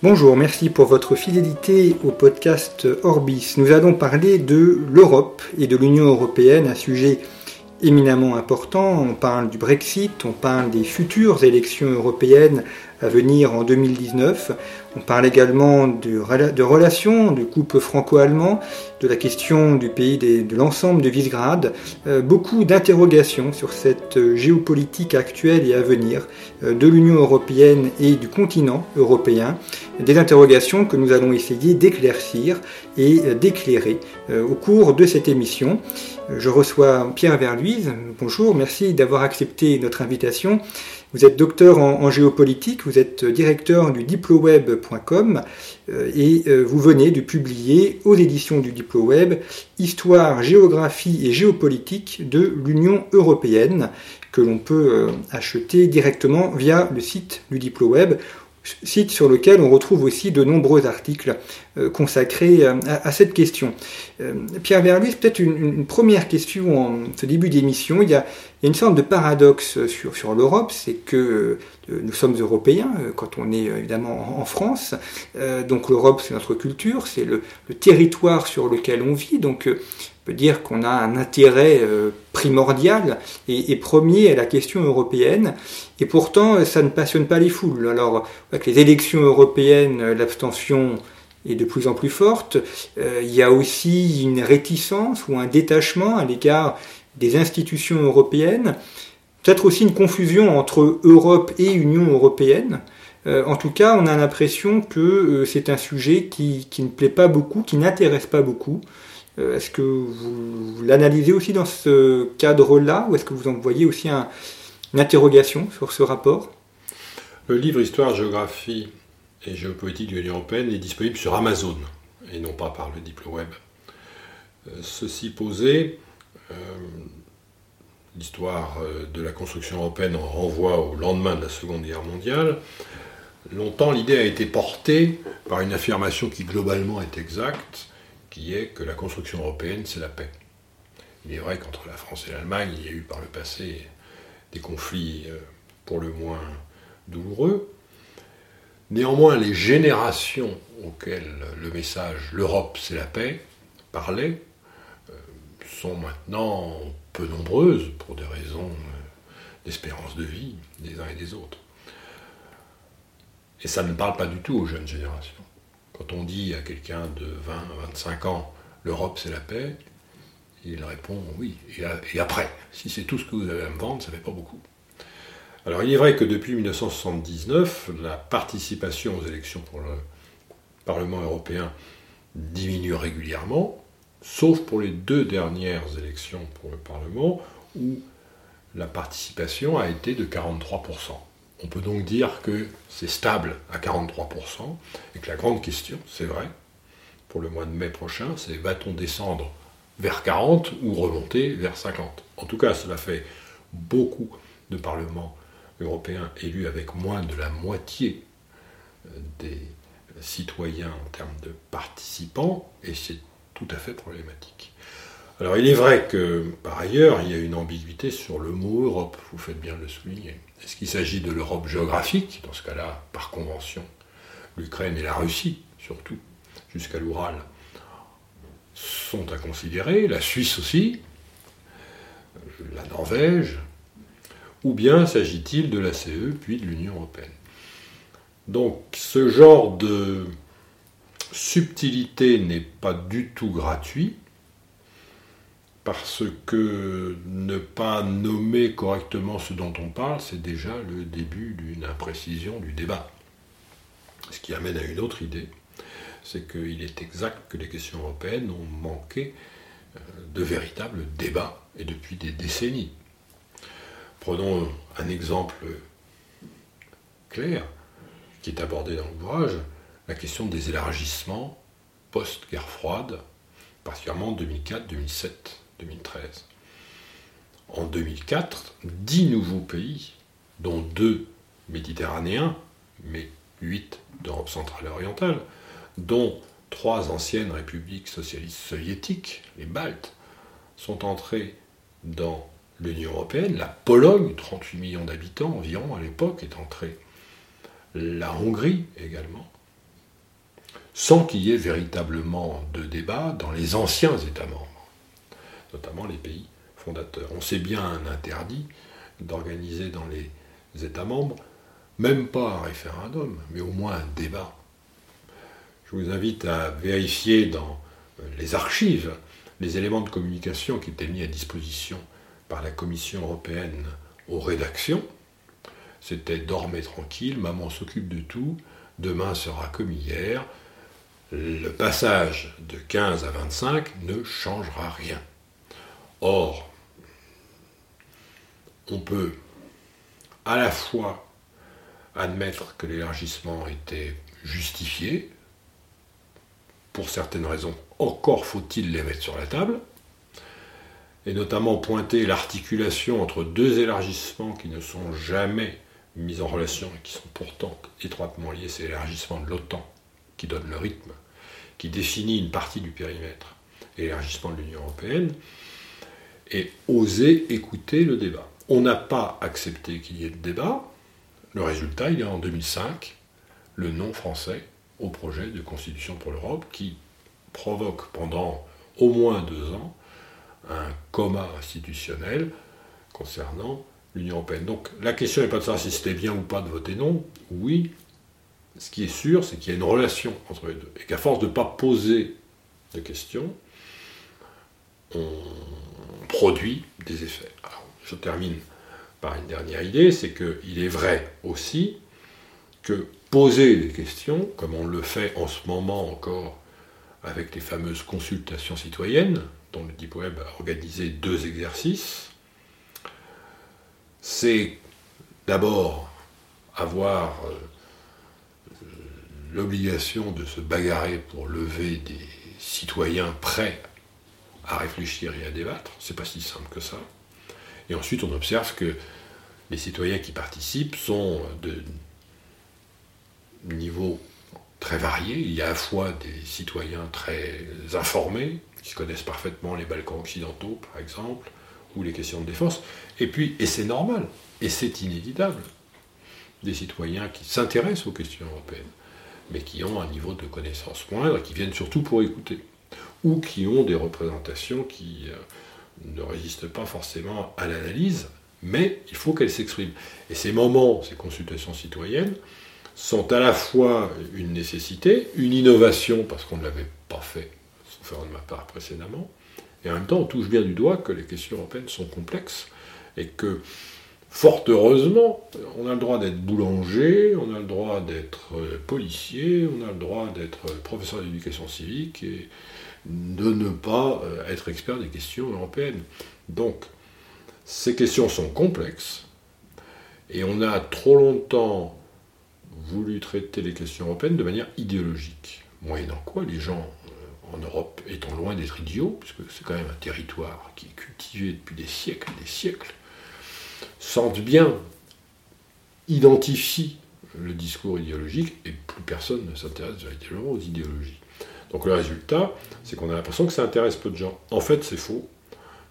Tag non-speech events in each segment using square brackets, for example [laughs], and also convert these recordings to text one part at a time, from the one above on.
Bonjour, merci pour votre fidélité au podcast Orbis. Nous allons parler de l'Europe et de l'Union européenne, un sujet éminemment important. On parle du Brexit, on parle des futures élections européennes à venir en 2019. On parle également de, relations, de couple franco-allemand, de la question du pays de l'ensemble de Visegrad. Euh, beaucoup d'interrogations sur cette géopolitique actuelle et à venir euh, de l'Union européenne et du continent européen. Des interrogations que nous allons essayer d'éclaircir et euh, d'éclairer au cours de cette émission. Je reçois Pierre Verluise. Bonjour, merci d'avoir accepté notre invitation. Vous êtes docteur en, géopolitique, vous êtes directeur du diploweb.com euh, et euh, vous venez de publier aux éditions du Diploweb Histoire, géographie et géopolitique de l'Union européenne que l'on peut euh, acheter directement via le site du Diploweb site sur lequel on retrouve aussi de nombreux articles euh, consacrés euh, à, cette question. Euh, Pierre Verluis, peut-être une, première question en ce début d'émission. Il, y a une sorte de paradoxe sur, l'Europe, c'est que nous sommes européens quand on est évidemment en, France. donc l'Europe, c'est notre culture, c'est le, territoire sur lequel on vit. Peut dire qu'on a un intérêt euh, primordial et, premier à la question européenne, et pourtant ça ne passionne pas les foules. Alors, avec les élections européennes, l'abstention est de plus en plus forte. Euh, il y a aussi une réticence ou un détachement à l'égard des institutions européennes, peut-être aussi une confusion entre Europe et Union européenne. Euh, en tout cas, on a l'impression que c'est un sujet qui, ne plaît pas beaucoup, qui n'intéresse pas beaucoup. Euh, est-ce que vous, l'analysez aussi dans ce cadre-là ou est-ce que vous en voyez aussi une interrogation sur ce rapport? Le livre Histoire, géographie et géopolitique de l'Union européenne est disponible sur Amazon et non pas par le DiploWeb. Euh, ceci posé, euh, l'histoire de la construction européenne en renvoie au lendemain de la Seconde Guerre mondiale. Longtemps, l'idée a été portée par une affirmation qui globalement est exacte, est que la construction européenne, c'est la paix. Il est vrai qu'entre la France et l'Allemagne, il y a eu par le passé des conflits euh, pour le moins douloureux. Néanmoins, les générations auxquelles le message l'Europe, c'est la paix parlait euh, sont maintenant peu nombreuses pour des raisons euh, d'espérance de vie des uns et des autres. Et ça ne parle pas du tout aux jeunes générations. Quand on dit à quelqu'un de 20, 25 ans, l'Europe c'est la paix, il répond oui. Et, après, si c'est tout ce que vous avez à me vendre, ça ne fait pas beaucoup. Alors il est vrai que depuis 1979, la participation aux élections pour le Parlement européen diminue régulièrement, sauf pour les deux dernières élections pour le Parlement, où la participation a été de 43%. On peut donc dire que c'est stable à 43%, et que la grande question, c'est vrai, pour le mois de mai prochain, c'est va-t-on descendre vers 40 ou remonter vers 50 En tout cas, cela fait beaucoup de parlements européens élus avec moins de la moitié des citoyens en termes de participants, et c'est tout à fait problématique. Alors il est vrai que, par ailleurs, il y a une ambiguïté sur le mot Europe, vous faites bien le souligner. Est-ce qu'il s'agit de l'Europe géographique Dans ce cas-là, par convention, l'Ukraine et la Russie, surtout, jusqu'à l'Oural, sont à considérer, la Suisse aussi, la Norvège, ou bien s'agit-il de la CE puis de l'Union européenne? Donc ce genre de subtilité n'est pas du tout gratuit, parce que ne pas nommer correctement ce dont on parle, c'est déjà le début d'une imprécision du débat. Ce qui amène à une autre idée, c'est qu'il est exact que les questions européennes ont manqué euh, de véritables débats, et depuis des décennies. Prenons un exemple clair qui est abordé dans l'ouvrage, la question des élargissements post-guerre froide, particulièrement en 2004, 2007, 2013. En 2004, dix nouveaux pays, dont deux méditerranéens, mais huit d'Europe centrale et orientale, dont trois anciennes républiques socialistes soviétiques, les Baltes, sont entrés dans l'Union européenne. La Pologne, 38 millions d'habitants environ à l'époque, est entrée. La Hongrie également. Sans qu'il y ait véritablement de débat dans les anciens États membres, notamment les pays fondateurs. On sait bien un interdit d'organiser dans les États membres, même pas un référendum, mais au moins un débat. Je vous invite à vérifier dans les archives les éléments de communication qui étaient mis à disposition par la Commission européenne aux rédactions. C'était dormez tranquille, maman s'occupe de tout, demain sera comme hier. Le passage de 15 à 25 ne changera rien. Or, on peut à la fois admettre que l'élargissement était justifié, pour certaines raisons, encore faut-il les mettre sur la table, et notamment pointer l'articulation entre deux élargissements qui ne sont jamais mis en relation et qui sont pourtant étroitement liés, c'est l'élargissement de l'OTAN qui donne le rythme, qui définit une partie du périmètre, et l'élargissement de l'Union européenne, et oser écouter le débat. On n'a pas accepté qu'il y ait de débat. Le résultat, il est en 2005, le nom français au projet de constitution pour l'Europe qui provoque pendant au moins deux ans un coma institutionnel concernant l'Union européenne. Donc la question n'est pas de savoir si c'était bien ou pas de voter non. Oui, ce qui est sûr, c'est qu'il y a une relation entre les deux. Et qu'à force de ne pas poser de questions, on produit des effets. Je termine par une dernière idée, c'est qu'il est vrai aussi que poser des questions, comme on le fait en ce moment encore avec les fameuses consultations citoyennes, dont le Deep Web a organisé deux exercices, c'est d'abord avoir euh, l'obligation de se bagarrer pour lever des citoyens prêts à réfléchir et à débattre. C'est pas si simple que ça. Et ensuite, on observe que les citoyens qui participent sont de niveaux très variés. Il y a à la fois des citoyens très informés, qui connaissent parfaitement les Balkans occidentaux, par exemple, ou les questions de défense, et puis, et c'est normal, et c'est inévitable, des citoyens qui s'intéressent aux questions européennes, mais qui ont un niveau de connaissance moindre, et qui viennent surtout pour écouter, ou qui ont des représentations qui euh, ne résistent pas forcément à l'analyse, mais il faut qu'elles s'expriment. Et ces moments, ces consultations citoyennes, sont à la fois une nécessité, une innovation, parce qu'on ne l'avait pas fait, sauf de ma part précédemment, et en même temps on touche bien du doigt que les questions européennes sont complexes, et que, fort heureusement, on a le droit d'être boulanger, on a le droit d'être policier, on a le droit d'être professeur d'éducation civique, et de ne pas euh, être expert des questions européennes. Donc, ces questions sont complexes, et on a trop longtemps voulu traiter les questions européennes de manière idéologique. Moyennant quoi, les gens euh, en Europe, étant loin d'être idiots, puisque c'est quand même un territoire qui est cultivé depuis des siècles et des siècles, sentent bien, identifient le discours idéologique, et plus personne ne s'intéresse véritablement aux idéologies. Donc le résultat, c'est qu'on a l'impression que ça intéresse peu de gens. En fait, c'est faux.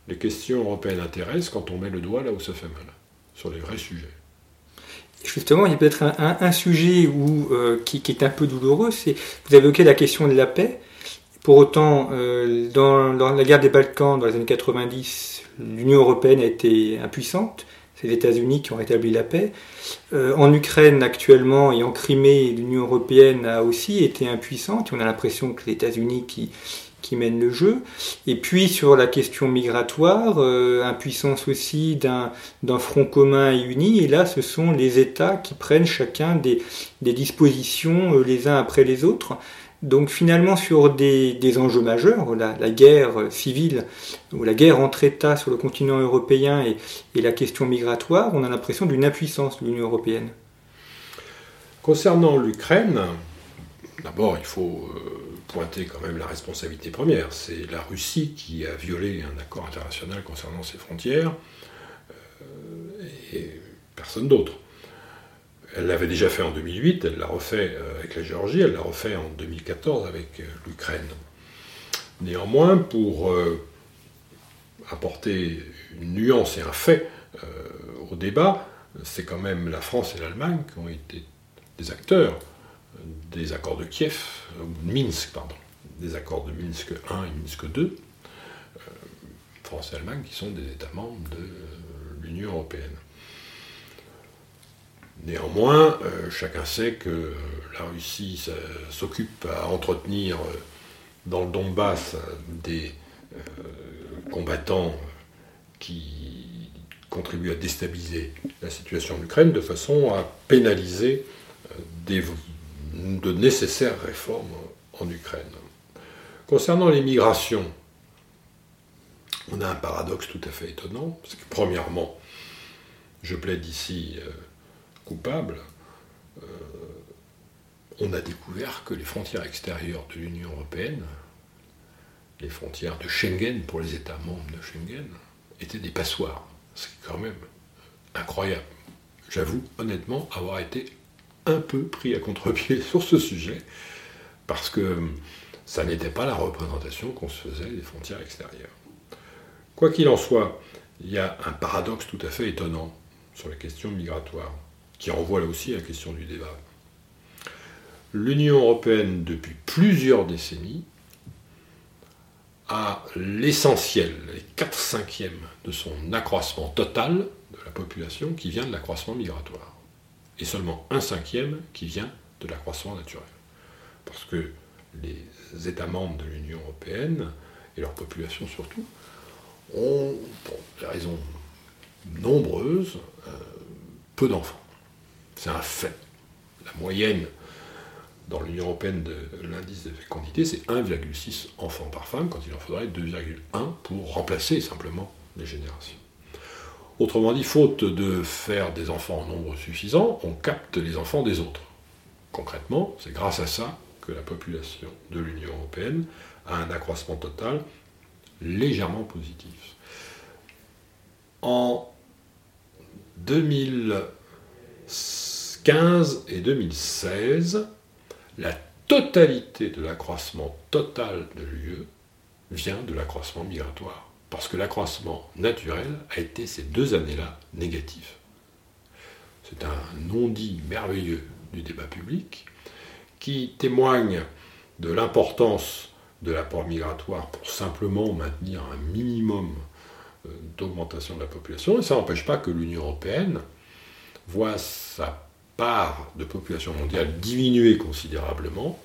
Les questions européennes intéressent quand on met le doigt là où ça fait mal, sur les vrais sujets. Justement, il y a peut-être un, sujet euh, qui, est un peu douloureux, c'est vous avez évoqué la question de la paix. Pour autant, euh, dans, la guerre des Balkans, dans les années 90, l'Union européenne a été impuissante. C'est les États-Unis qui ont rétabli la paix. Euh, en Ukraine actuellement et en Crimée, l'Union européenne a aussi été impuissante. On a l'impression que les États-Unis qui qui mène le jeu. Et puis sur la question migratoire, euh, impuissance aussi d'un front commun et uni. Et là, ce sont les États qui prennent chacun des, des dispositions euh, les uns après les autres. Donc finalement sur des, enjeux majeurs, la, guerre civile ou la guerre entre États sur le continent européen et, la question migratoire, on a l'impression d'une impuissance de l'Union européenne. Concernant l'Ukraine, d'abord il faut euh, pointer quand même la responsabilité première. C'est la Russie qui a violé un accord international concernant ses frontières euh, et personne d'autre. Elle l'avait déjà fait en 2008, elle l'a refait euh, avec la Géorgie, elle l'a refait en 2014 avec euh, l'Ukraine. Néanmoins, pour euh, apporter une nuance et un fait au débat, c'est quand même la France et l'Allemagne qui ont été des acteurs des accords de Kiev, de Minsk, pardon, des accords de Minsk 1 et Minsk 2, France et Allemagne qui sont des États membres de l'Union européenne. Néanmoins, euh, chacun sait que la Russie s'occupe à entretenir euh, dans le Donbass des euh, combattants qui contribuent à déstabiliser la situation en Ukraine de façon à pénaliser de nécessaires réformes en Ukraine. Concernant les migrations, on a un paradoxe tout à fait étonnant, parce que premièrement, je plaide ici coupable, euh, on a découvert que les frontières extérieures de l'Union européenne, les frontières de Schengen pour les États membres de Schengen, étaient des passoires. C'est quand même incroyable. J'avoue honnêtement avoir été un peu pris à contre-pied [laughs] sur ce sujet, parce que ça n'était pas la représentation qu'on se faisait des frontières extérieures. Quoi qu'il en soit, il y a un paradoxe tout à fait étonnant sur la question migratoire qui renvoie là aussi à la question du débat. L'Union européenne, depuis plusieurs décennies, a l'essentiel, les 4 cinquièmes de son accroissement total de la population qui vient de l'accroissement migratoire. Et seulement un cinquième qui vient de l'accroissement naturel. Parce que les États membres de l'Union européenne, et leur population surtout, ont, pour des raisons nombreuses, euh, peu d'enfants. C'est un fait. La moyenne dans l'Union européenne de l'indice de fécondité, c'est 1,6 enfants par femme, quand il en faudrait 2,1 pour remplacer simplement les générations. Autrement dit, faute de faire des enfants en nombre suffisant, on capte les enfants des autres. Concrètement, c'est grâce à ça que la population de l'Union européenne a un accroissement total légèrement positif. En 2000 2015 et 2016, la totalité de l'accroissement total de l'UE vient de l'accroissement migratoire. Parce que l'accroissement naturel a été ces deux années-là négatif. C'est un non-dit merveilleux du débat public qui témoigne de l'importance de l'apport migratoire pour simplement maintenir un minimum euh, d'augmentation de la population. Et ça n'empêche pas que l'Union européenne voit sa part de population mondiale diminuer considérablement,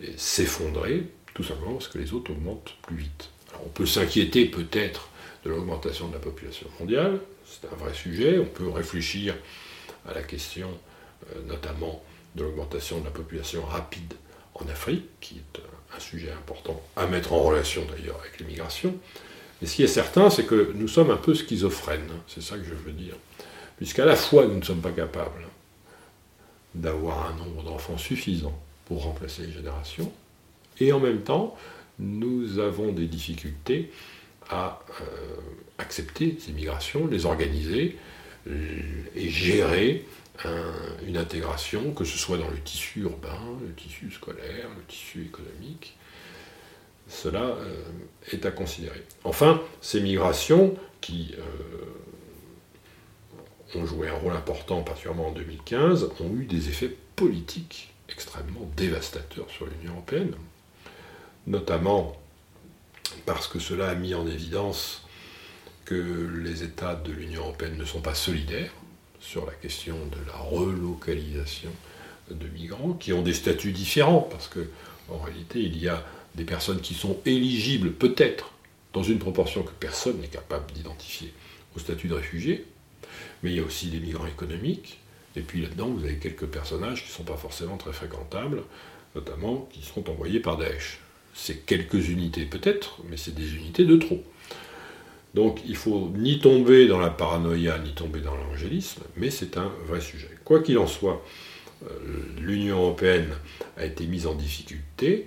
et s'effondrer, tout simplement parce que les autres augmentent plus vite. on peut s'inquiéter peut-être de l'augmentation de la population mondiale, c'est un vrai sujet, on peut réfléchir à la question euh, notamment de l'augmentation de la population rapide en Afrique, qui est un sujet important à mettre en relation d'ailleurs avec l'immigration. Mais ce qui est certain, c'est que nous sommes un peu schizophrènes, c'est ça que je veux dire. Puisqu'à la fois nous ne sommes pas capables d'avoir un nombre d'enfants suffisant pour remplacer les générations, et en même temps, nous avons des difficultés à euh, accepter ces migrations, les organiser et gérer une intégration, que ce soit dans le tissu urbain, le tissu scolaire, le tissu économique. Cela euh, est à considérer. Enfin, ces migrations qui euh, ont joué un rôle important, particulièrement en 2015, ont eu des effets politiques extrêmement dévastateurs sur l'Union européenne, notamment parce que cela a mis en évidence que les États de l'Union européenne ne sont pas solidaires sur la question de la relocalisation de migrants, qui ont des statuts différents, parce que en réalité, il y a des personnes qui sont éligibles, peut-être, dans une proportion que personne n'est capable d'identifier, au statut de réfugiés, mais il y a aussi des migrants économiques. Et puis là-dedans, vous avez quelques personnages qui ne sont pas forcément très fréquentables, notamment qui seront envoyées par Daesh. C'est quelques unités peut-être, mais c'est des unités de trop. Donc il faut ni tomber dans la paranoïa, ni tomber dans l'angélisme, mais c'est un vrai sujet. Quoi qu'il en soit, euh, l'Union européenne a été mise en difficulté,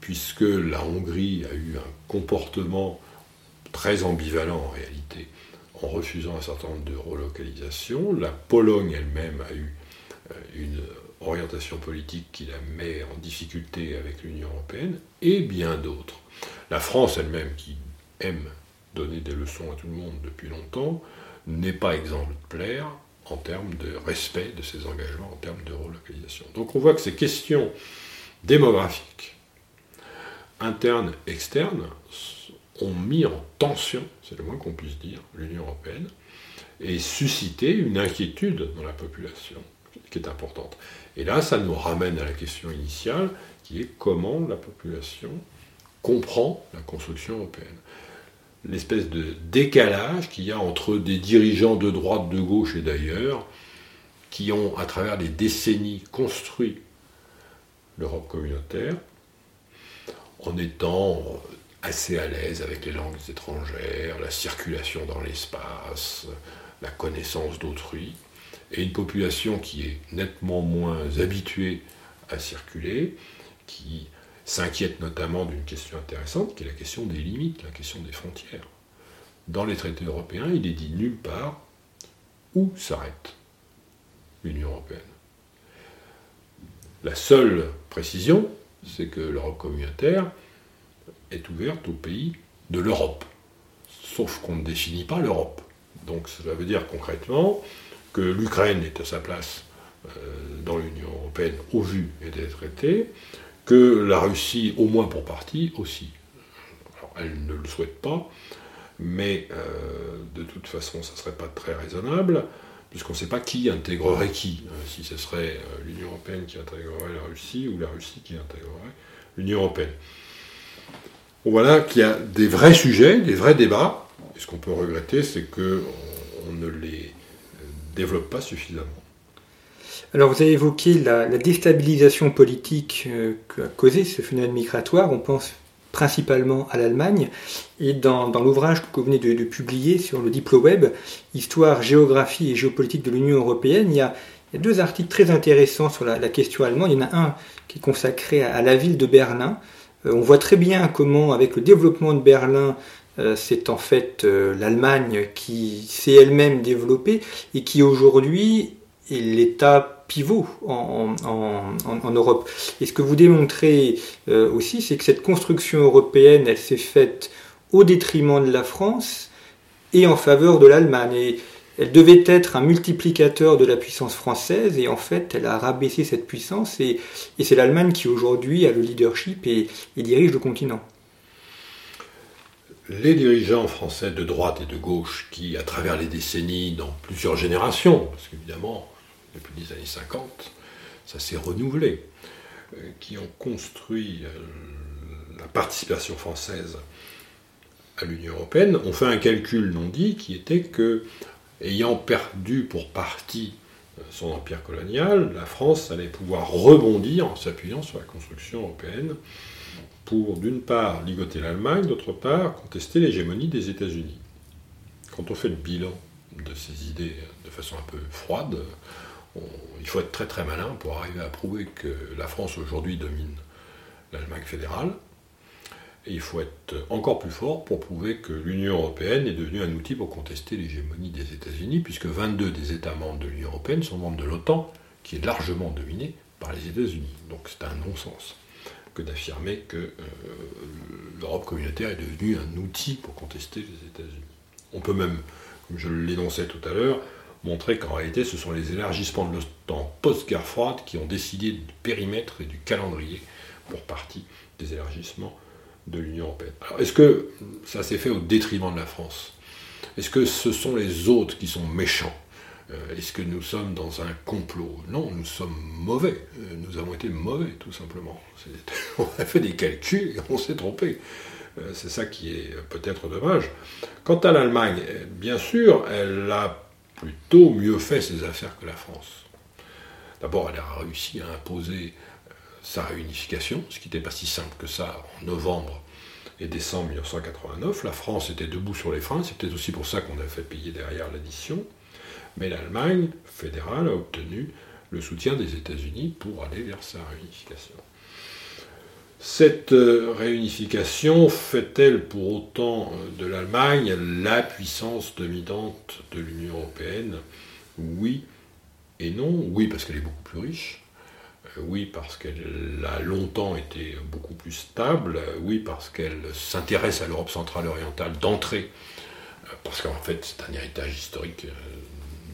puisque la Hongrie a eu un comportement très ambivalent en réalité, en refusant un certain nombre de relocalisations. La Pologne elle-même a eu euh, une orientation politique qui la met en difficulté avec l'Union européenne, et bien d'autres. La France elle-même, qui aime donner des leçons à tout le monde depuis longtemps, n'est pas exemplaire en termes de respect de ses engagements, en termes de relocalisation. Donc on voit que ces questions démographiques, internes, externes, ont mis en tension, c'est le moins qu'on puisse dire, l'Union européenne, et suscité une inquiétude dans la population qui est importante. Et là, ça nous ramène à la question initiale, qui est comment la population comprend la construction européenne. L'espèce de décalage qu'il y a entre des dirigeants de droite, de gauche et d'ailleurs, qui ont, à travers des décennies, construit l'Europe communautaire, en étant assez à l'aise avec les langues étrangères, la circulation dans l'espace, la connaissance d'autrui, et une population qui est nettement moins habituée à circuler, qui s'inquiète notamment d'une question intéressante, qui est la question des limites, la question des frontières. Dans les traités européens, il est dit nulle part où s'arrête l'Union européenne. La seule précision, c'est que l'Europe communautaire est ouverte aux pays de l'Europe. Sauf qu'on ne définit pas l'Europe. Donc cela veut dire concrètement que l'Ukraine est à sa place euh, dans l'Union européenne au vu des traités, que la Russie, au moins pour partie, aussi. Alors, elle ne le souhaite pas, mais euh, de toute façon, ça ne serait pas très raisonnable, puisqu'on ne sait pas qui intégrerait qui, euh, si ce serait l'Union européenne qui intégrerait la Russie ou la Russie qui intégrerait l'Union européenne. Voilà qu'il y a des vrais sujets, des vrais débats, et ce qu'on peut regretter, c'est qu'on ne les développe pas suffisamment. Alors vous avez évoqué la, déstabilisation politique euh, qu'a causé ce phénomène migratoire. On pense principalement à l'Allemagne. Et dans, l'ouvrage que vous venez de, publier sur le DiploWeb, Histoire, géographie et géopolitique de l'Union européenne, il y, a, deux articles très intéressants sur la, question allemande. Il y en a un qui est consacré à, la ville de Berlin. Euh, on voit très bien comment, avec le développement de Berlin, euh, c'est en fait euh, l'Allemagne qui s'est elle-même développée et qui aujourd'hui est l'État pivot en, Europe. Et ce que vous démontrez aussi, c'est que cette construction européenne, elle s'est faite au détriment de la France et en faveur de l'Allemagne. Elle devait être un multiplicateur de la puissance française et en fait elle a rabaissé cette puissance et, c'est l'Allemagne qui aujourd'hui a le leadership et dirige le continent. Les dirigeants français de droite et de gauche qui, à travers les décennies, dans plusieurs générations, parce qu'évidemment, depuis les années 50, ça s'est renouvelé, euh, qui ont construit euh, la participation française à l'Union européenne, ont fait un calcul non dit qui était que, ayant perdu pour partie euh, son empire colonial, la France allait pouvoir rebondir en s'appuyant sur la construction européenne pour, d'une part, ligoter l'Allemagne, d'autre part, contester l'hégémonie des États-Unis. Quand on fait le bilan de ces idées de façon un peu froide, il faut être très très malin pour arriver à prouver que la France aujourd'hui domine l'Allemagne fédérale. Et il faut être encore plus fort pour prouver que l'Union européenne est devenue un outil pour contester l'hégémonie des États-Unis, puisque 22 des États membres de l'Union européenne sont membres de l'OTAN, qui est largement dominée par les États-Unis. Donc c'est un non-sens que d'affirmer que euh, l'Europe communautaire est devenue un outil pour contester les États-Unis. On peut même, comme je l'énonçais tout à l'heure, montrer qu'en réalité ce sont les élargissements de l'OTAN post-guerre froide qui ont décidé du périmètre et du calendrier pour partie des élargissements de l'Union européenne. Alors est-ce que ça s'est fait au détriment de la France? Est-ce que ce sont les autres qui sont méchants? Euh, est-ce que nous sommes dans un complot? Non, nous sommes mauvais. Euh, nous avons été mauvais, tout simplement. [laughs] On a fait des calculs et on s'est trompé. Euh, c'est ça qui est peut-être dommage. Quant à l'Allemagne, bien sûr, elle a plutôt mieux fait ses affaires que la France. D'abord, elle a réussi à imposer sa réunification, ce qui n'était pas si simple que ça en novembre et décembre 1989. La France était debout sur les freins, c'est peut-être aussi pour ça qu'on a fait payer derrière l'addition. Mais l'Allemagne fédérale a obtenu le soutien des États-Unis pour aller vers sa réunification. Cette euh, réunification fait-elle pour autant euh, de l'Allemagne la puissance dominante de l'Union européenne? Oui et non. Oui parce qu'elle est beaucoup plus riche. Euh, oui parce qu'elle a longtemps été beaucoup plus stable. Oui parce qu'elle s'intéresse à l'Europe centrale orientale d'entrée. Parce qu'en fait c'est un héritage historique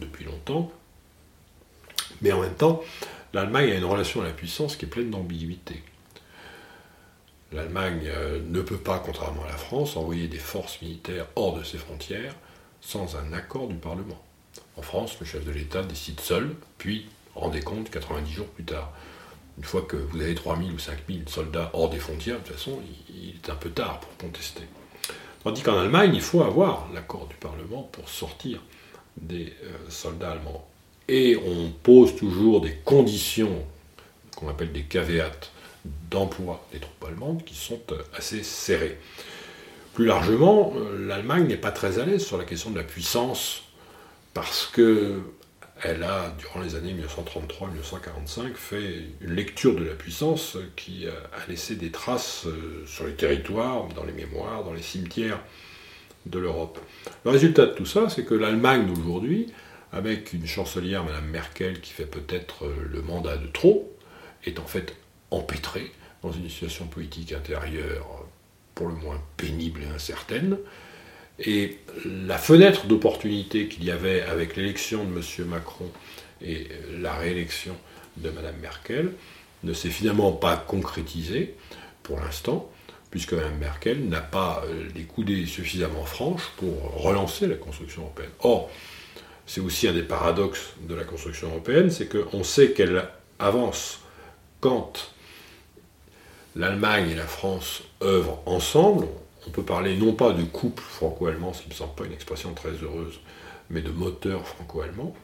depuis longtemps. Mais en même temps, l'Allemagne a une relation à la puissance qui est pleine d'ambiguïté. L'Allemagne euh, ne peut pas, contrairement à la France, envoyer des forces militaires hors de ses frontières sans un accord du Parlement. En France, le chef de l'État décide seul, puis rendez compte 90 jours plus tard. Une fois que vous avez 3000 ou 5000 soldats hors des frontières, de toute façon, il est un peu tard pour contester. Tandis qu'en Allemagne, il faut avoir l'accord du Parlement pour sortir des euh, soldats allemands. Et on pose toujours des conditions qu'on appelle des caveats d'emploi des troupes allemandes qui sont euh, assez serrées. Plus largement, euh, l'Allemagne n'est pas très à l'aise sur la question de la puissance parce que elle a, durant les années 1933-1945, fait une lecture de la puissance qui a laissé des traces euh, sur les territoires, dans les mémoires, dans les cimetières de l'Europe. Le résultat de tout ça, c'est que l'Allemagne d'aujourd'hui, avec une chancelière, Mme Merkel, qui fait peut-être le mandat de trop, est en fait empêtré dans une situation politique intérieure pour le moins pénible et incertaine. Et la fenêtre d'opportunité qu'il y avait avec l'élection de M. Macron et la réélection de Mme Merkel ne s'est finalement pas concrétisée pour l'instant, puisque Mme Merkel n'a pas les coudées suffisamment franches pour relancer la construction européenne. Or, c'est aussi un des paradoxes de la construction européenne, c'est qu'on sait qu'elle avance quand l'Allemagne et la France œuvrent ensemble, on peut parler non pas de couple franco-allemand, ce ne me semble pas une expression très heureuse, mais de moteur franco-allemand,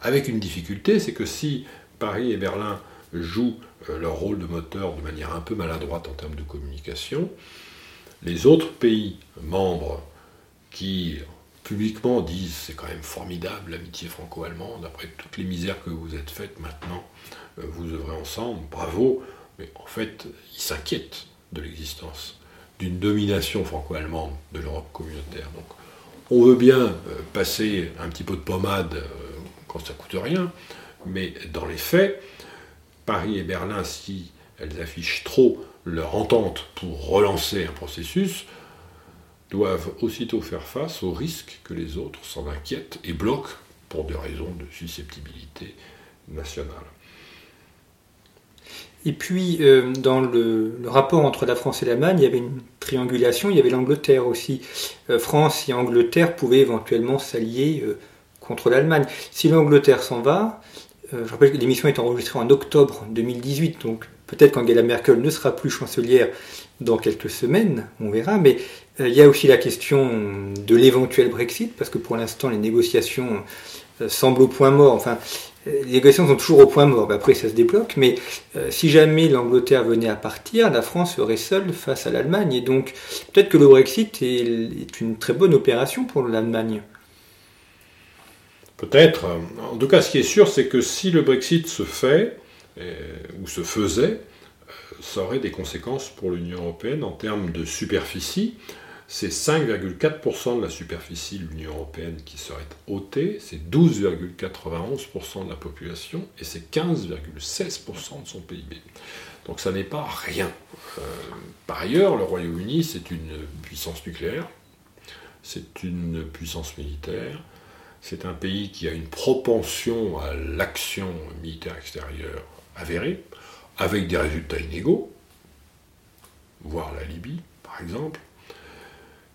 avec une difficulté, c'est que si Paris et Berlin jouent euh, leur rôle de moteur de manière un peu maladroite en termes de communication, les autres pays membres qui publiquement disent c'est quand même formidable l'amitié franco-allemande, après toutes les misères que vous êtes faites maintenant, euh, vous œuvrez ensemble, bravo, mais en fait, ils s'inquiètent de l'existence domination franco-allemande de l'Europe communautaire. Donc, on veut bien euh, passer un petit peu de pommade euh, quand ça coûte rien, mais dans les faits, Paris et Berlin, si elles affichent trop leur entente pour relancer un processus, doivent aussitôt faire face au risque que les autres s'en inquiètent et bloquent pour des raisons de susceptibilité nationale. Et puis, euh, dans le, rapport entre la France et l'Allemagne, il y avait une triangulation, il y avait l'Angleterre aussi. Euh, France et Angleterre pouvaient éventuellement s'allier euh, contre l'Allemagne. Si l'Angleterre s'en va, je rappelle que l'émission est enregistrée en octobre 2018, donc peut-être qu'Angela Merkel ne sera plus chancelière dans quelques semaines, on verra, mais il y a aussi la question de l'éventuel Brexit, parce que pour l'instant les négociations semblent au point mort. Enfin, les négociations sont toujours au point mort. Ben, après, ça se débloque, mais euh, si jamais l'Angleterre venait à partir, la France serait seule face à l'Allemagne. Et donc, peut-être que le Brexit est, une très bonne opération pour l'Allemagne. Peut-être. En tout cas, ce qui est sûr, c'est que si le Brexit se fait, euh, ou se faisait, euh, ça aurait des conséquences pour l'Union européenne en termes de superficie c'est 5,4% de la superficie de l'Union européenne qui serait ôtée, c'est 12,91% de la population et c'est 15,16% de son PIB. Donc ça n'est pas rien. Euh, par ailleurs, le Royaume-Uni, c'est une puissance nucléaire, c'est une puissance militaire, c'est un pays qui a une propension à l'action militaire extérieure avérée, avec des résultats inégaux, voire la Libye, par exemple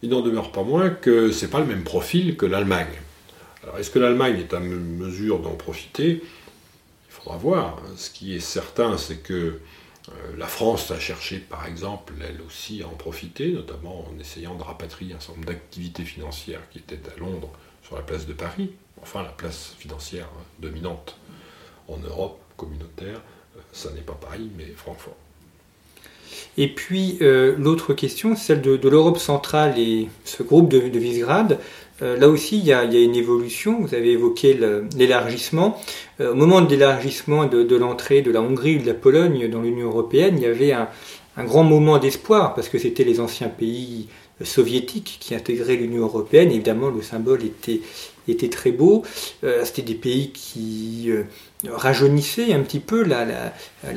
il n'en demeure pas moins que ce n'est pas le même profil que l'Allemagne. Alors est-ce que l'Allemagne est à mesure d'en profiter? Il faudra voir. Ce qui est certain, c'est que euh, la France a cherché, par exemple, elle aussi à en profiter, notamment en essayant de rapatrier un certain nombre d'activités financières qui étaient à Londres sur la place de Paris, enfin la place financière dominante en Europe communautaire ça n'est pas Paris, mais Francfort. Et puis l'autre question, celle de, l'Europe centrale et ce groupe de, de Visegrad. là aussi, il y, a, une évolution. Vous avez évoqué l'élargissement. au moment de l'élargissement de, de l'entrée de la Hongrie ou de la Pologne dans l'Union européenne, il y avait un grand moment d'espoir parce que c'était les anciens pays soviétiques qui intégraient l'Union européenne. Évidemment, le symbole était, était très beau. Euh, c'était des pays qui euh, rajeunissaient un petit peu la,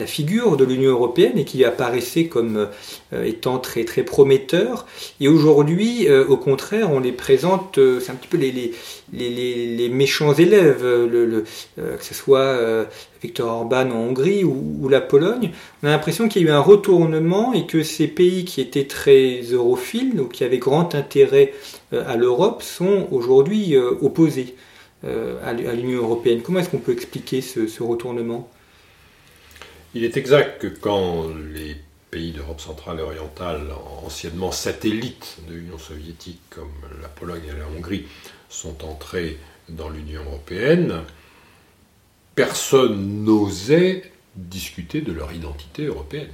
figure de l'Union européenne et qui apparaissaient comme euh, étant très, très prometteurs. Et aujourd'hui, au contraire, on les présente, c'est un petit peu les, méchants élèves, que ce soit Viktor Orban en Hongrie ou, la Pologne, on a l'impression qu'il y a eu un retournement et que ces pays qui étaient très europhiles, ou qui avaient grand intérêt à l'Europe, sont aujourd'hui euh, opposés euh, à l'Union européenne. Comment est-ce qu'on peut expliquer ce, retournement? Il est exact que quand les pays d'Europe centrale et orientale, anciennement satellites de l'Union soviétique, comme la Pologne et la Hongrie, sont entrés dans l'Union européenne, personne n'osait discuter de leur identité européenne.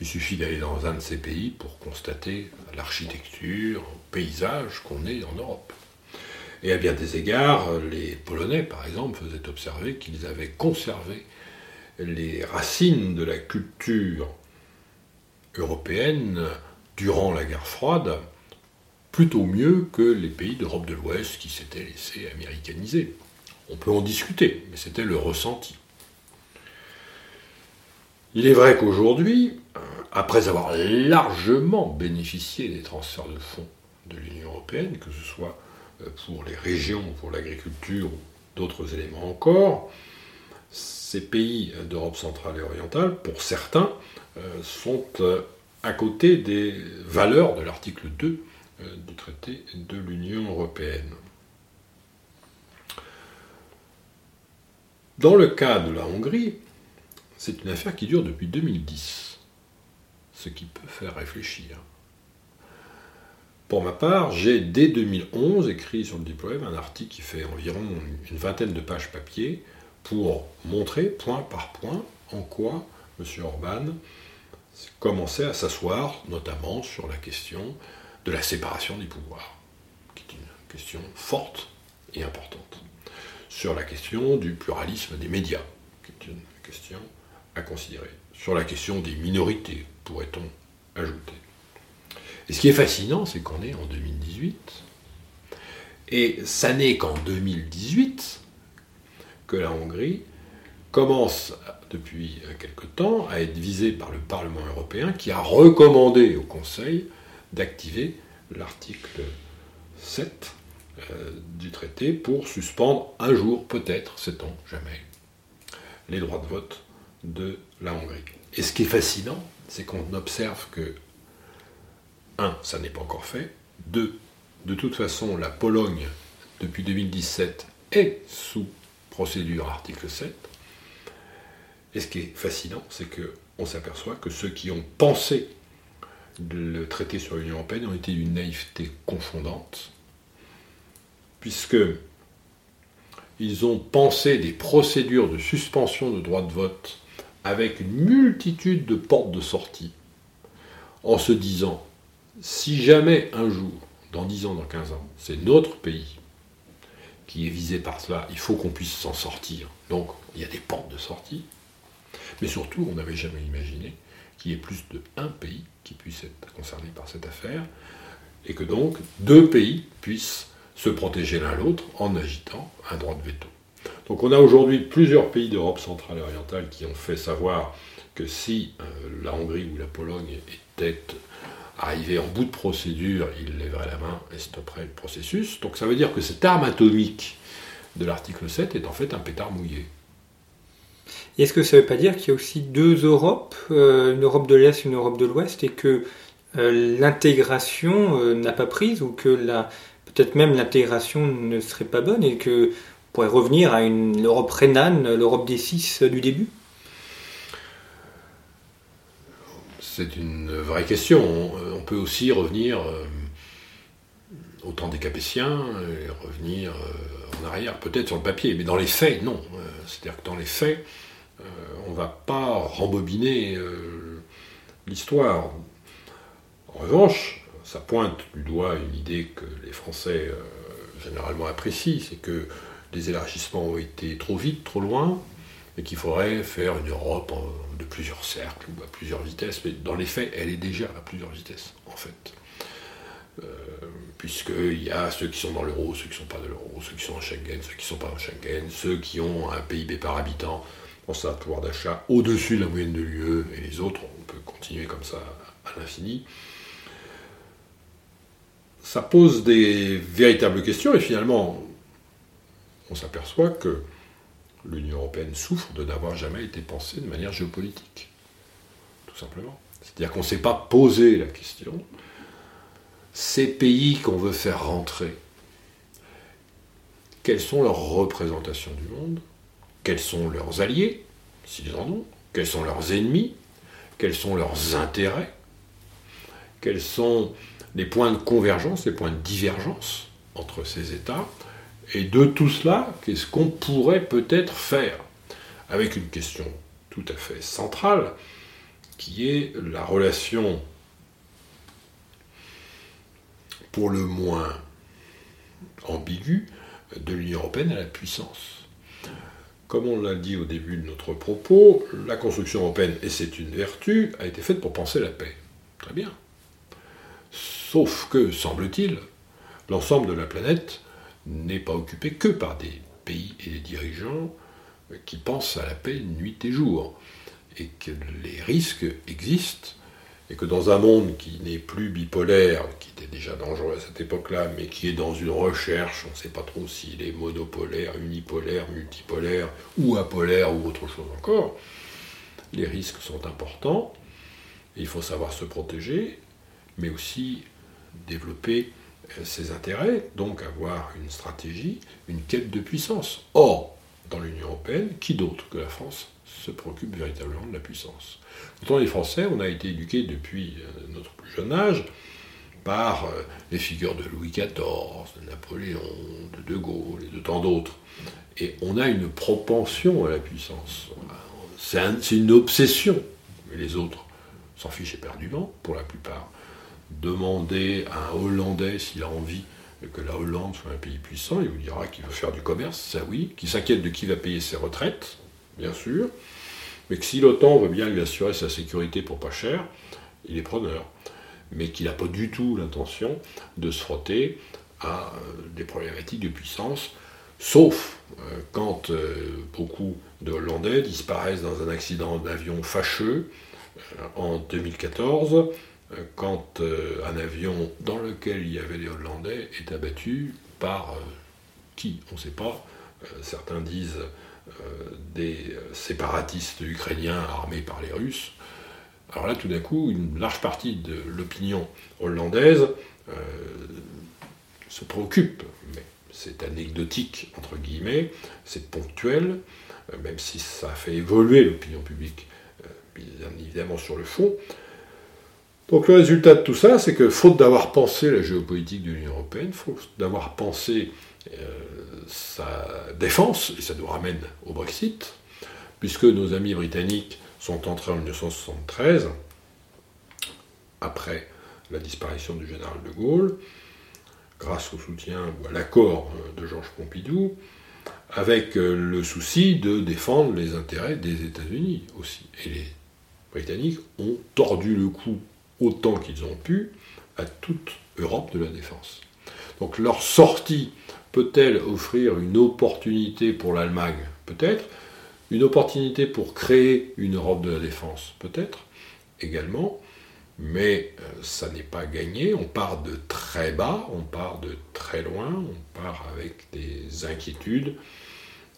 Il suffit d'aller dans un de ces pays pour constater l'architecture, le paysage qu'on est en Europe. Et à bien des égards, les Polonais, par exemple, faisaient observer qu'ils avaient conservé les racines de la culture européenne durant la guerre froide, plutôt mieux que les pays d'Europe de l'Ouest qui s'étaient laissés américaniser. On peut en discuter, mais c'était le ressenti. Il est vrai qu'aujourd'hui, euh, après avoir largement bénéficié des transferts de fonds de l'Union européenne, que ce soit euh, pour les régions, pour l'agriculture ou d'autres éléments encore, ces pays d'Europe centrale et orientale, pour certains, euh, sont à côté des valeurs de l'article 2 du traité de l'Union européenne. Dans le cas de la Hongrie, c'est une affaire qui dure depuis 2010, ce qui peut faire réfléchir. Pour ma part, j'ai dès 2011 écrit sur le diplôme un article qui fait environ une vingtaine de pages papier pour montrer point par point en quoi M. Orban commençait à s'asseoir, notamment sur la question de la séparation des pouvoirs, qui est une question forte et importante sur la question du pluralisme des médias, qui est une question à considérer, sur la question des minorités, pourrait-on ajouter. Et ce qui est fascinant, c'est qu'on est en 2018, et ça n'est qu'en 2018 que la Hongrie commence depuis quelque temps à être visée par le Parlement européen qui a recommandé au Conseil d'activer l'article 7 euh, du traité pour suspendre un jour, peut-être, sait-on jamais, les droits de vote de la Hongrie. Et ce qui est fascinant, c'est qu'on observe que, un, ça n'est pas encore fait, deux, de toute façon, la Pologne, depuis 2017, est sous procédure article 7. Et ce qui est fascinant, c'est qu'on s'aperçoit que ceux qui ont pensé le traité sur l'Union européenne ont été d'une naïveté confondante puisque ils ont pensé des procédures de suspension de droit de vote avec une multitude de portes de sortie, en se disant, si jamais un jour, dans 10 ans, dans 15 ans, c'est notre pays qui est visé par cela, il faut qu'on puisse s'en sortir. Donc, il y a des portes de sortie. Mais surtout, on n'avait jamais imaginé qu'il y ait plus de un pays qui puisse être concerné par cette affaire, et que donc deux pays puissent se protéger l'un l'autre en agitant un droit de veto. Donc on a aujourd'hui plusieurs pays d'Europe centrale et orientale qui ont fait savoir que si euh, la Hongrie ou la Pologne étaient arrivés en bout de procédure, ils lèveraient la main et stopperaient le processus. Donc ça veut dire que cette arme atomique de l'article 7 est en fait un pétard mouillé. Est-ce que ça ne veut pas dire qu'il y a aussi deux Europes, euh, une Europe de l'Est et une Europe de l'Ouest, et que euh, l'intégration n'a pas prise ou que peut-être même l'intégration ne serait pas bonne et que pourrait revenir à une Europe rhénane, l'Europe des six du début? C'est une vraie question. On peut aussi revenir euh, au temps des Capétiens et revenir euh, en arrière, peut-être sur le papier, mais dans les faits, non. Euh, c'est-à-dire que dans les faits, on ne va pas rembobiner l'histoire. En revanche, ça pointe du doigt une idée que les Français généralement apprécient, c'est que les élargissements ont été trop vite, trop loin, et qu'il faudrait faire une Europe de plusieurs cercles ou à plusieurs vitesses. Mais dans les faits, elle est déjà à plusieurs vitesses, en fait. Euh, puisqu'il y a ceux qui sont dans l'euro, ceux qui ne sont pas dans l'euro, ceux qui sont en Schengen, ceux qui ne sont pas en Schengen, ceux qui ont un PIB par habitant, on ça, pouvoir d'achat au-dessus de la moyenne de l'UE, et les autres, on peut continuer comme ça à l'infini. Ça pose des véritables questions, et finalement, on s'aperçoit que l'Union européenne souffre de n'avoir jamais été pensée de manière géopolitique. Tout simplement. C'est-à-dire qu'on ne s'est pas posé la question. Ces pays qu'on veut faire rentrer, quelles sont leurs représentations du monde Quels sont leurs alliés, s'ils en ont Quels sont leurs ennemis Quels sont leurs intérêts Quels sont les points de convergence, les points de divergence entre ces États et de tout cela, qu'est-ce qu'on pourrait peut-être faire Avec une question tout à fait centrale, qui est la relation pour le moins ambiguë de l'Union européenne à la puissance. Comme on l'a dit au début de notre propos, la construction européenne, et c'est une vertu, a été faite pour penser la paix. Très bien. Sauf que, semble-t-il, l'ensemble de la planète n'est pas occupé que par des pays et des dirigeants qui pensent à la paix nuit et jour, et que les risques existent, et que dans un monde qui n'est plus bipolaire, qui était déjà dangereux à cette époque-là, mais qui est dans une recherche, on ne sait pas trop s'il est monopolaire, unipolaire, multipolaire, ou apolaire, ou autre chose encore, les risques sont importants, il faut savoir se protéger, mais aussi développer ses intérêts, donc avoir une stratégie, une quête de puissance. Or, dans l'Union européenne, qui d'autre que la France se préoccupe véritablement de la puissance? Quand est français, on a été éduqué depuis euh, notre plus jeune âge par euh, les figures de Louis XIV, de Napoléon, de De Gaulle et de tant d'autres. Et on a une propension à la puissance. C'est une obsession. Mais les autres s'en fichent éperdument, pour la plupart demander à un Hollandais s'il a envie que la Hollande soit un pays puissant, il vous dira qu'il veut faire du commerce, ça oui, qu'il s'inquiète de qui va payer ses retraites, bien sûr, mais que si l'OTAN veut bien lui assurer sa sécurité pour pas cher, il est preneur, mais qu'il n'a pas du tout l'intention de se frotter à euh, des problématiques de puissance, sauf euh, quand euh, beaucoup de Hollandais disparaissent dans un accident d'avion fâcheux en 2014, quand euh, un avion dans lequel il y avait des Hollandais est abattu par euh, qui? On ne sait pas. Euh, certains disent des séparatistes ukrainiens armés par les Russes. Alors là, tout d'un coup, une large partie de l'opinion hollandaise se préoccupe, mais c'est anecdotique, entre guillemets, c'est ponctuel, même si ça fait évoluer l'opinion publique, bien évidemment sur le fond. Donc le résultat de tout ça, c'est que faute d'avoir pensé la géopolitique de l'Union européenne, faute d'avoir pensé euh, sa défense, et ça nous ramène au Brexit, puisque nos amis britanniques sont entrés en 1973, après la disparition du général de Gaulle, grâce au soutien ou à l'accord euh, de Georges Pompidou, avec euh, le souci de défendre les intérêts des États-Unis aussi. Et les Britanniques ont tordu le cou autant qu'ils ont pu à toute Europe de la défense. Donc leur sortie peut-elle offrir une opportunité pour l'Allemagne? Peut-être. Une opportunité pour créer une Europe de la défense? Peut-être également. Mais euh, ça n'est pas gagné. On part de très bas, on part de très loin, on part avec des inquiétudes,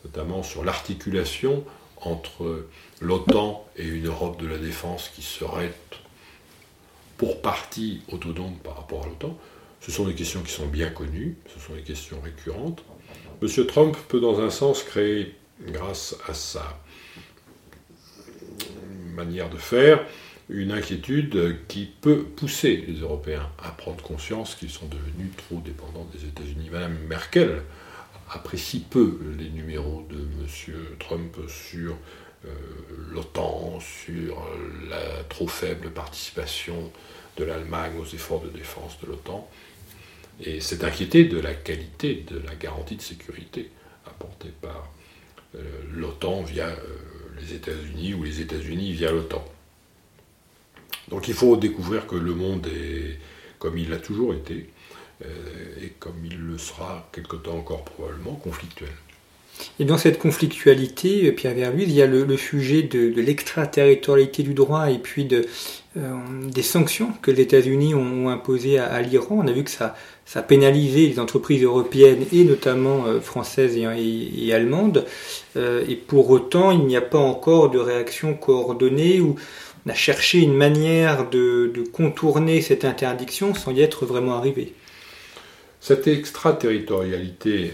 notamment sur l'articulation entre l'OTAN et une Europe de la défense qui serait pour partie autonome par rapport à l'OTAN. Ce sont des questions qui sont bien connues, ce sont des questions récurrentes. M. Trump peut dans un sens créer, grâce à sa manière de faire, une inquiétude qui peut pousser les Européens à prendre conscience qu'ils sont devenus trop dépendants des États-Unis. Madame Merkel apprécie peu les numéros de M. Trump sur l'OTAN, sur la trop faible participation de l'Allemagne aux efforts de défense de l'OTAN, et s'est inquiété de la qualité de la garantie de sécurité apportée par l'OTAN via les États-Unis ou les États-Unis via l'OTAN. Donc il faut découvrir que le monde est comme il l'a toujours été, euh, et comme il le sera quelque temps encore probablement, conflictuel. Et dans cette conflictualité, Pierre Verluise, il y a le, sujet de, l'extraterritorialité du droit et puis de, euh, des sanctions que les États-Unis ont, imposées à, l'Iran. On a vu que ça, ça a pénalisé les entreprises européennes et notamment euh, françaises et, allemandes. et pour autant, il n'y a pas encore de réaction coordonnée ou on a cherché une manière de, contourner cette interdiction sans y être vraiment arrivé. Cette extraterritorialité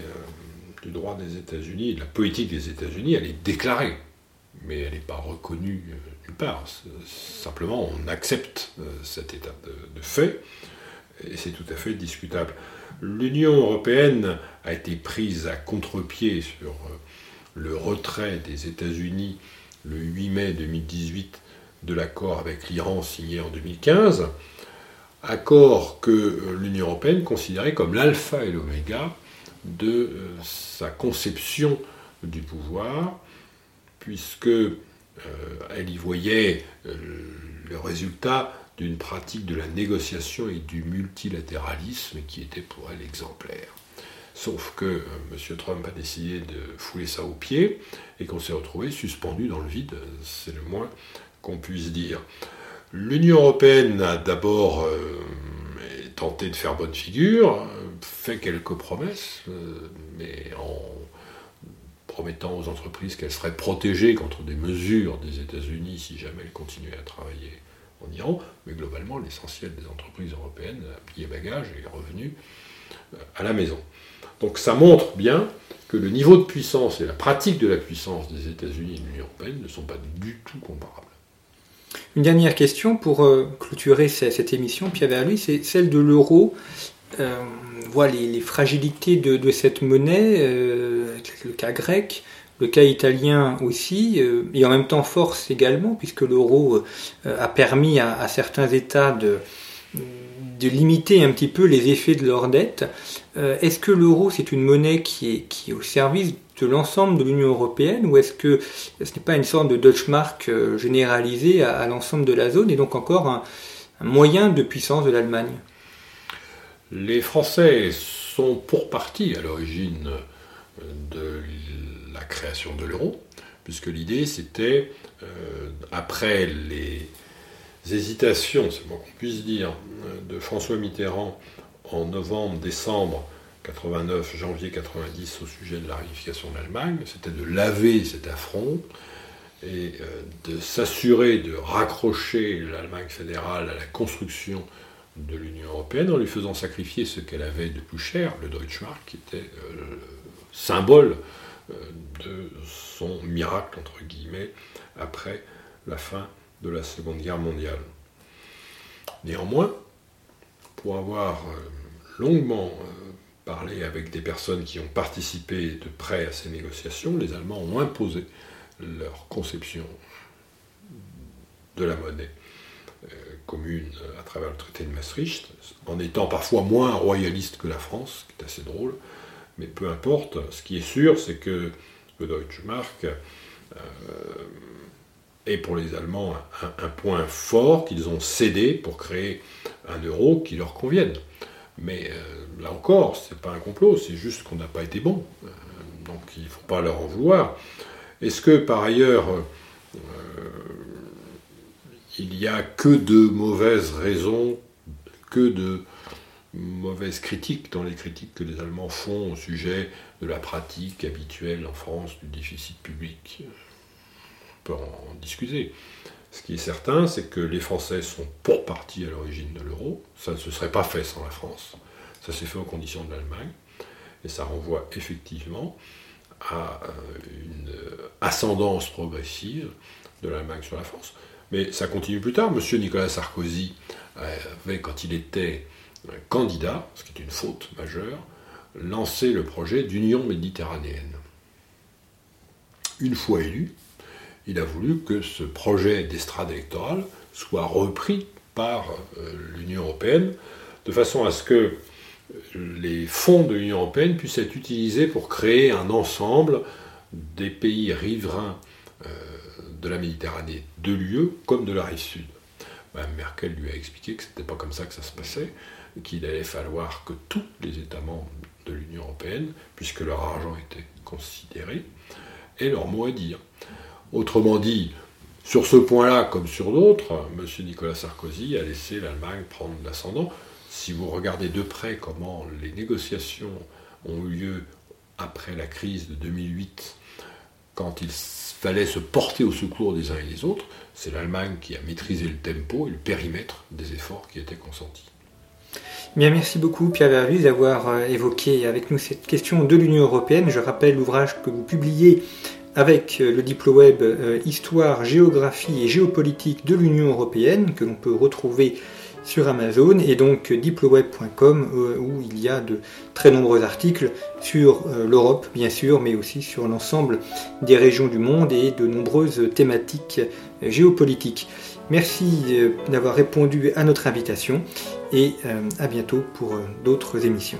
euh, du droit des États-Unis, de la politique des États-Unis, elle est déclarée, mais elle n'est pas reconnue euh, nulle part. Simplement, on accepte euh, cet état de, fait, et c'est tout à fait discutable. L'Union européenne a été prise à contre-pied sur le retrait des États-Unis le 8 mai 2018 de l'accord avec l'Iran signé en 2015, accord que euh, l'Union européenne considérait comme l'alpha et l'oméga de euh, sa conception du pouvoir, puisque euh, elle y voyait le résultat d'une pratique de la négociation et du multilatéralisme qui était pour elle exemplaire. Sauf que M. Trump a décidé de fouler ça au pied et qu'on s'est retrouvé suspendu dans le vide, c'est le moins qu'on puisse dire. L'Union européenne a d'abord euh, tenté de faire bonne figure, fait quelques promesses, euh, mais en promettant aux entreprises qu'elles seraient protégées contre des mesures des États-Unis si jamais elles continuaient à travailler en Iran. Mais globalement, l'essentiel des entreprises européennes a plié bagage et est revenu euh, à la maison. Donc ça montre bien que le niveau de puissance et la pratique de la puissance des États-Unis et de l'Union européenne ne sont pas du tout comparables. Une dernière question pour euh, clôturer cette émission, Pierre lui, c'est celle de l'euro. Euh, voit les, fragilités de, cette monnaie, euh, le cas grec, le cas italien aussi, et en même temps force également, puisque l'euro a permis à, certains États de, de, limiter un petit peu les effets de leur dette. Est-ce que l'euro, c'est une monnaie qui est, qui est au service de l'ensemble de l'Union européenne ou est-ce que ce n'est pas une sorte de Deutschmark euh, généralisée à, l'ensemble de la zone et donc encore un, moyen de puissance de l'Allemagne? Les Français sont pour partie à l'origine de la création de l'euro, puisque l'idée c'était, euh, après les hésitations, c'est bon qu'on puisse dire, de François Mitterrand en novembre-décembre 89, janvier 90 au sujet de la réunification de l'Allemagne, c'était de laver cet affront et euh, de s'assurer de raccrocher l'Allemagne fédérale à la construction de l'Union européenne en lui faisant sacrifier ce qu'elle avait de plus cher, le Deutschmark, qui était euh, le symbole euh, de son miracle, entre guillemets, après la fin de la Seconde Guerre mondiale. Néanmoins, pour avoir longuement parler avec des personnes qui ont participé de près à ces négociations, les Allemands ont imposé leur conception de la monnaie euh, commune à travers le traité de Maastricht, en étant parfois moins royaliste que la France, ce qui est assez drôle, mais peu importe, ce qui est sûr, c'est que le Deutsche Mark euh, est pour les Allemands un, point fort qu'ils ont cédé pour créer un euro qui leur convienne. Mais euh, là encore, c'est pas un complot, c'est juste qu'on n'a pas été bon. Euh, donc il ne faut pas leur en vouloir. Est-ce que par ailleurs, euh, il n'y a que de mauvaises raisons, que de mauvaises critiques dans les critiques que les Allemands font au sujet de la pratique habituelle en France du déficit public On peut en discuter. Ce qui est certain, c'est que les Français sont pour partie à l'origine de l'euro. Ça ne se serait pas fait sans la France. Ça s'est fait aux conditions de l'Allemagne. Et ça renvoie effectivement à euh, une ascendance progressive de l'Allemagne sur la France. Mais ça continue plus tard. Monsieur Nicolas Sarkozy avait, quand il était candidat, ce qui est une faute majeure, lancé le projet d'union méditerranéenne. Une fois élu, il a voulu que ce projet d'estrade électorale soit repris par euh, l'Union européenne, de façon à ce que les fonds de l'Union européenne puissent être utilisés pour créer un ensemble des pays riverains euh, de la Méditerranée, de l'UE comme de la rive sud. Mme Merkel lui a expliqué que ce n'était pas comme ça que ça se passait, qu'il allait falloir que tous les États membres de l'Union européenne, puisque leur argent était considéré, aient leur mot à dire. Autrement dit, sur ce point-là, comme sur d'autres, M. Nicolas Sarkozy a laissé l'Allemagne prendre l'ascendant. Si vous regardez de près comment les négociations ont eu lieu après la crise de 2008, quand il fallait se porter au secours des uns et des autres, c'est l'Allemagne qui a maîtrisé le tempo et le périmètre des efforts qui étaient consentis. Bien, merci beaucoup Pierre Verlus d'avoir euh, évoqué avec nous cette question de l'Union européenne. Je rappelle l'ouvrage que vous publiez avec euh, le DiploWeb euh, Histoire, géographie et géopolitique de l'Union européenne que l'on peut retrouver sur Amazon et donc diploweb.com où il y a de très nombreux articles sur l'Europe bien sûr mais aussi sur l'ensemble des régions du monde et de nombreuses thématiques géopolitiques. Merci euh, d'avoir répondu à notre invitation et euh, à bientôt pour euh, d'autres émissions.